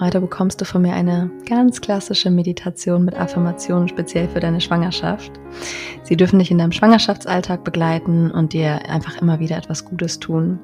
heute bekommst du von mir eine ganz klassische Meditation mit Affirmationen speziell für deine Schwangerschaft. Sie dürfen dich in deinem Schwangerschaftsalltag begleiten und dir einfach immer wieder etwas Gutes tun.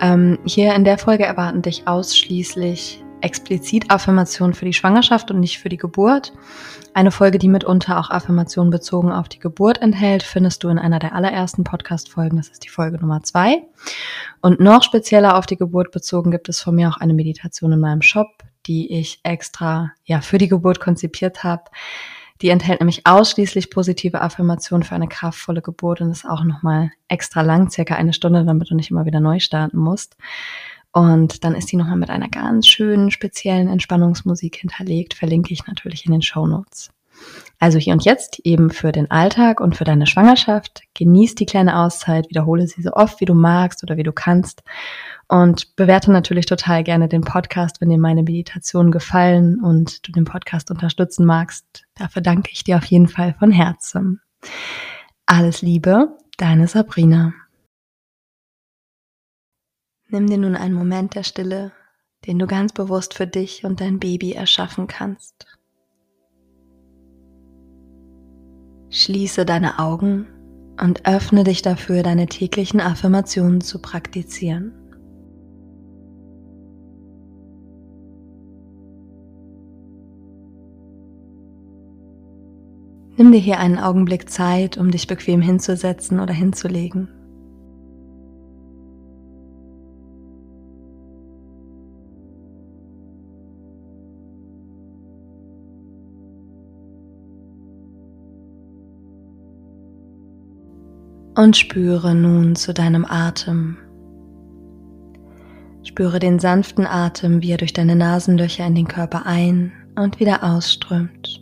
Ähm, hier in der Folge erwarten dich ausschließlich explizit Affirmationen für die Schwangerschaft und nicht für die Geburt. Eine Folge, die mitunter auch Affirmationen bezogen auf die Geburt enthält, findest du in einer der allerersten Podcast-Folgen. Das ist die Folge Nummer zwei. Und noch spezieller auf die Geburt bezogen gibt es von mir auch eine Meditation in meinem Shop, die ich extra ja für die Geburt konzipiert habe. Die enthält nämlich ausschließlich positive Affirmationen für eine kraftvolle Geburt und ist auch nochmal extra lang, circa eine Stunde, damit du nicht immer wieder neu starten musst. Und dann ist die nochmal mit einer ganz schönen, speziellen Entspannungsmusik hinterlegt. Verlinke ich natürlich in den Show Notes. Also hier und jetzt eben für den Alltag und für deine Schwangerschaft. Genieß die kleine Auszeit, wiederhole sie so oft wie du magst oder wie du kannst. Und bewerte natürlich total gerne den Podcast, wenn dir meine Meditationen gefallen und du den Podcast unterstützen magst. Dafür danke ich dir auf jeden Fall von Herzen. Alles Liebe, deine Sabrina. Nimm dir nun einen Moment der Stille, den du ganz bewusst für dich und dein Baby erschaffen kannst. Schließe deine Augen und öffne dich dafür, deine täglichen Affirmationen zu praktizieren. Nimm dir hier einen Augenblick Zeit, um dich bequem hinzusetzen oder hinzulegen. Und spüre nun zu deinem Atem. Spüre den sanften Atem, wie er durch deine Nasenlöcher in den Körper ein und wieder ausströmt.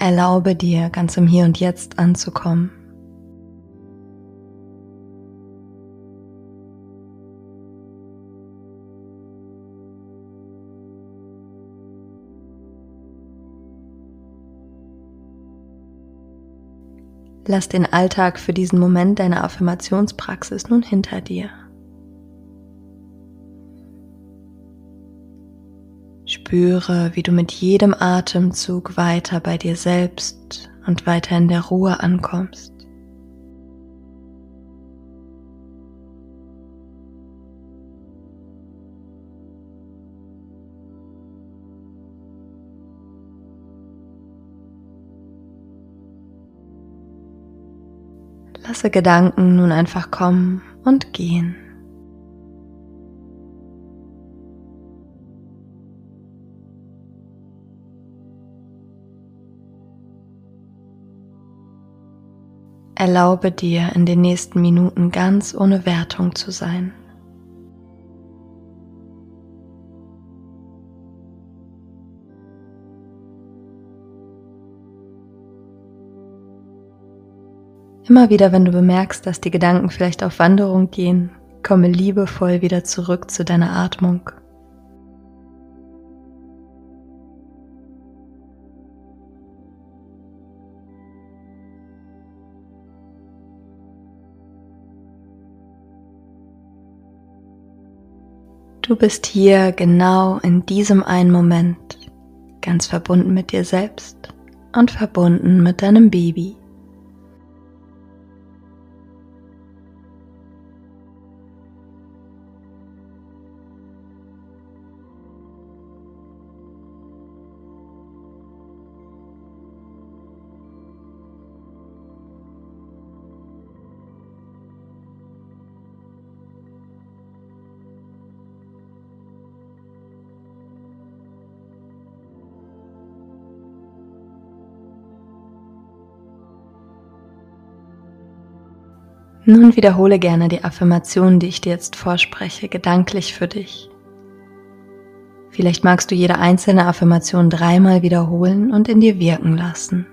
Erlaube dir, ganz im Hier und Jetzt anzukommen. Lass den Alltag für diesen Moment deiner Affirmationspraxis nun hinter dir. Spüre, wie du mit jedem Atemzug weiter bei dir selbst und weiter in der Ruhe ankommst. Lasse Gedanken nun einfach kommen und gehen. Erlaube dir in den nächsten Minuten ganz ohne Wertung zu sein. Immer wieder, wenn du bemerkst, dass die Gedanken vielleicht auf Wanderung gehen, komme liebevoll wieder zurück zu deiner Atmung. Du bist hier genau in diesem einen Moment, ganz verbunden mit dir selbst und verbunden mit deinem Baby. Nun wiederhole gerne die Affirmation, die ich dir jetzt vorspreche, gedanklich für dich. Vielleicht magst du jede einzelne Affirmation dreimal wiederholen und in dir wirken lassen.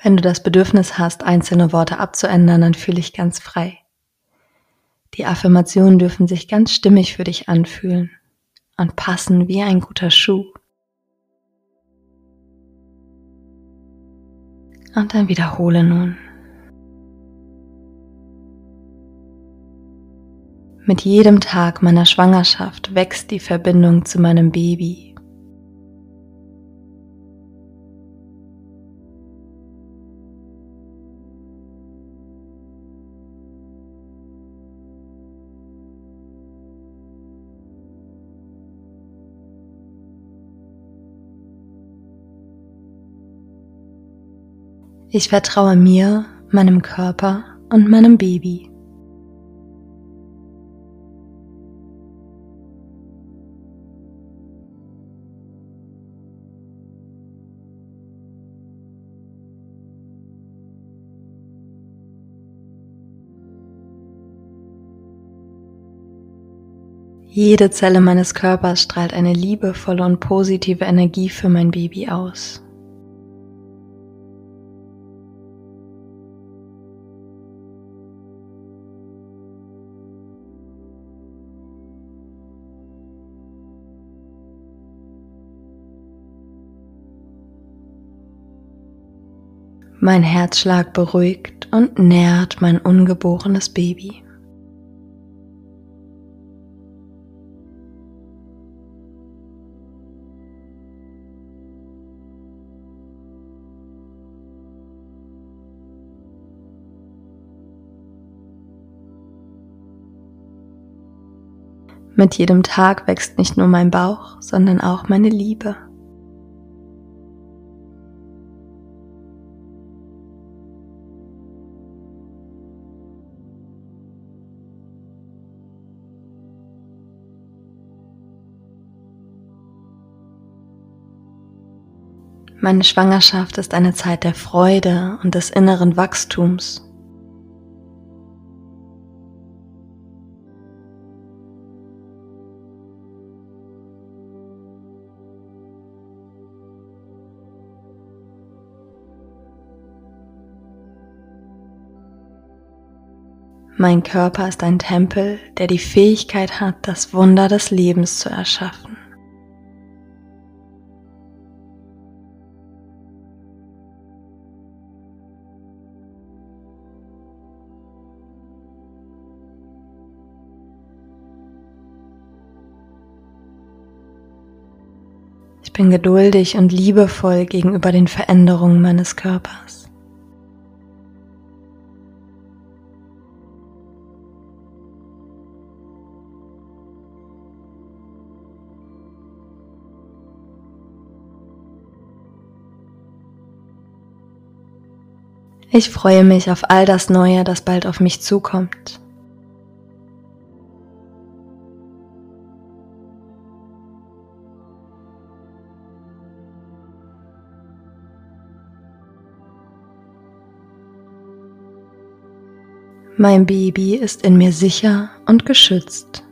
Wenn du das Bedürfnis hast, einzelne Worte abzuändern, dann fühle ich ganz frei. Die Affirmationen dürfen sich ganz stimmig für dich anfühlen und passen wie ein guter Schuh. Und dann wiederhole nun. Mit jedem Tag meiner Schwangerschaft wächst die Verbindung zu meinem Baby Ich vertraue mir, meinem Körper und meinem Baby. Jede Zelle meines Körpers strahlt eine liebevolle und positive Energie für mein Baby aus. Mein Herzschlag beruhigt und nährt mein ungeborenes Baby. Mit jedem Tag wächst nicht nur mein Bauch, sondern auch meine Liebe. Meine Schwangerschaft ist eine Zeit der Freude und des inneren Wachstums. Mein Körper ist ein Tempel, der die Fähigkeit hat, das Wunder des Lebens zu erschaffen. Bin geduldig und liebevoll gegenüber den Veränderungen meines Körpers. Ich freue mich auf all das Neue, das bald auf mich zukommt. Mein Baby ist in mir sicher und geschützt.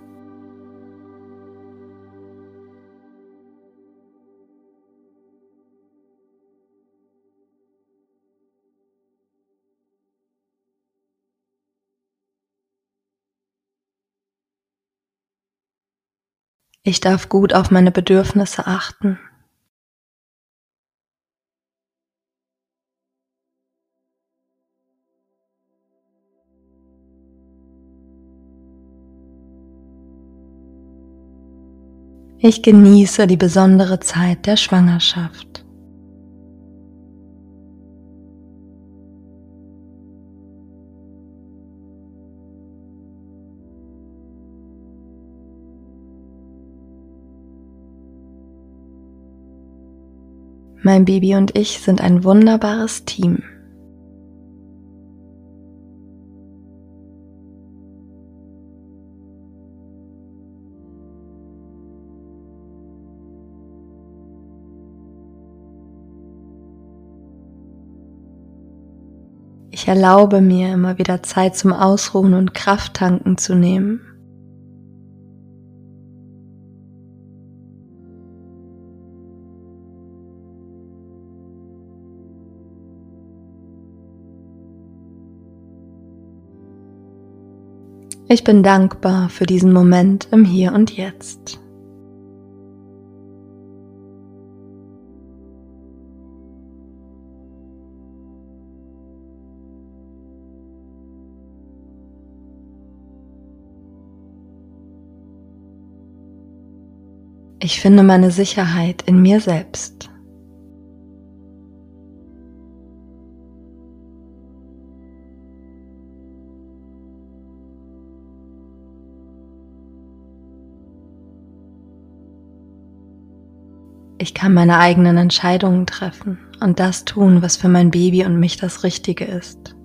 Ich darf gut auf meine Bedürfnisse achten. Ich genieße die besondere Zeit der Schwangerschaft. Mein Baby und ich sind ein wunderbares Team. Ich erlaube mir immer wieder Zeit zum Ausruhen und Krafttanken zu nehmen. Ich bin dankbar für diesen Moment im Hier und Jetzt. Ich finde meine Sicherheit in mir selbst. Ich kann meine eigenen Entscheidungen treffen und das tun, was für mein Baby und mich das Richtige ist.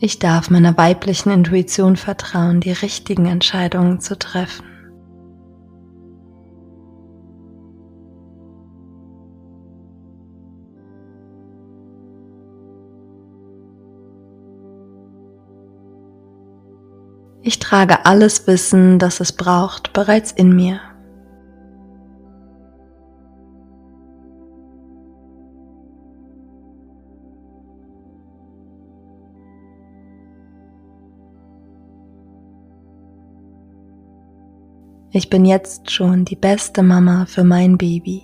Ich darf meiner weiblichen Intuition vertrauen, die richtigen Entscheidungen zu treffen. Ich trage alles Wissen, das es braucht, bereits in mir. Ich bin jetzt schon die beste Mama für mein Baby.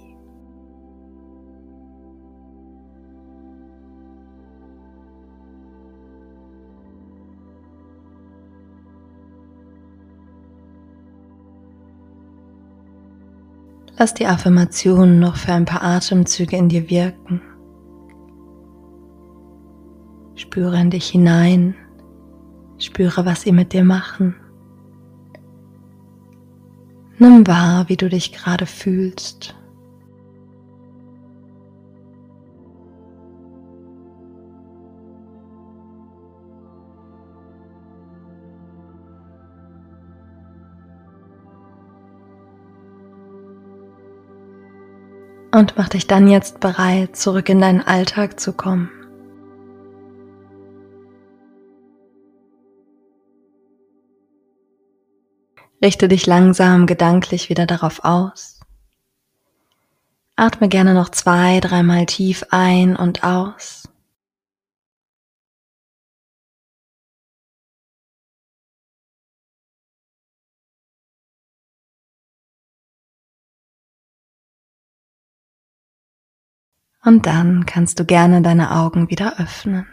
Lass die Affirmationen noch für ein paar Atemzüge in dir wirken. Spüre in dich hinein. Spüre, was sie mit dir machen. Nimm wahr, wie du dich gerade fühlst. Und mach dich dann jetzt bereit, zurück in deinen Alltag zu kommen. Richte dich langsam gedanklich wieder darauf aus. Atme gerne noch zwei, dreimal tief ein und aus. Und dann kannst du gerne deine Augen wieder öffnen.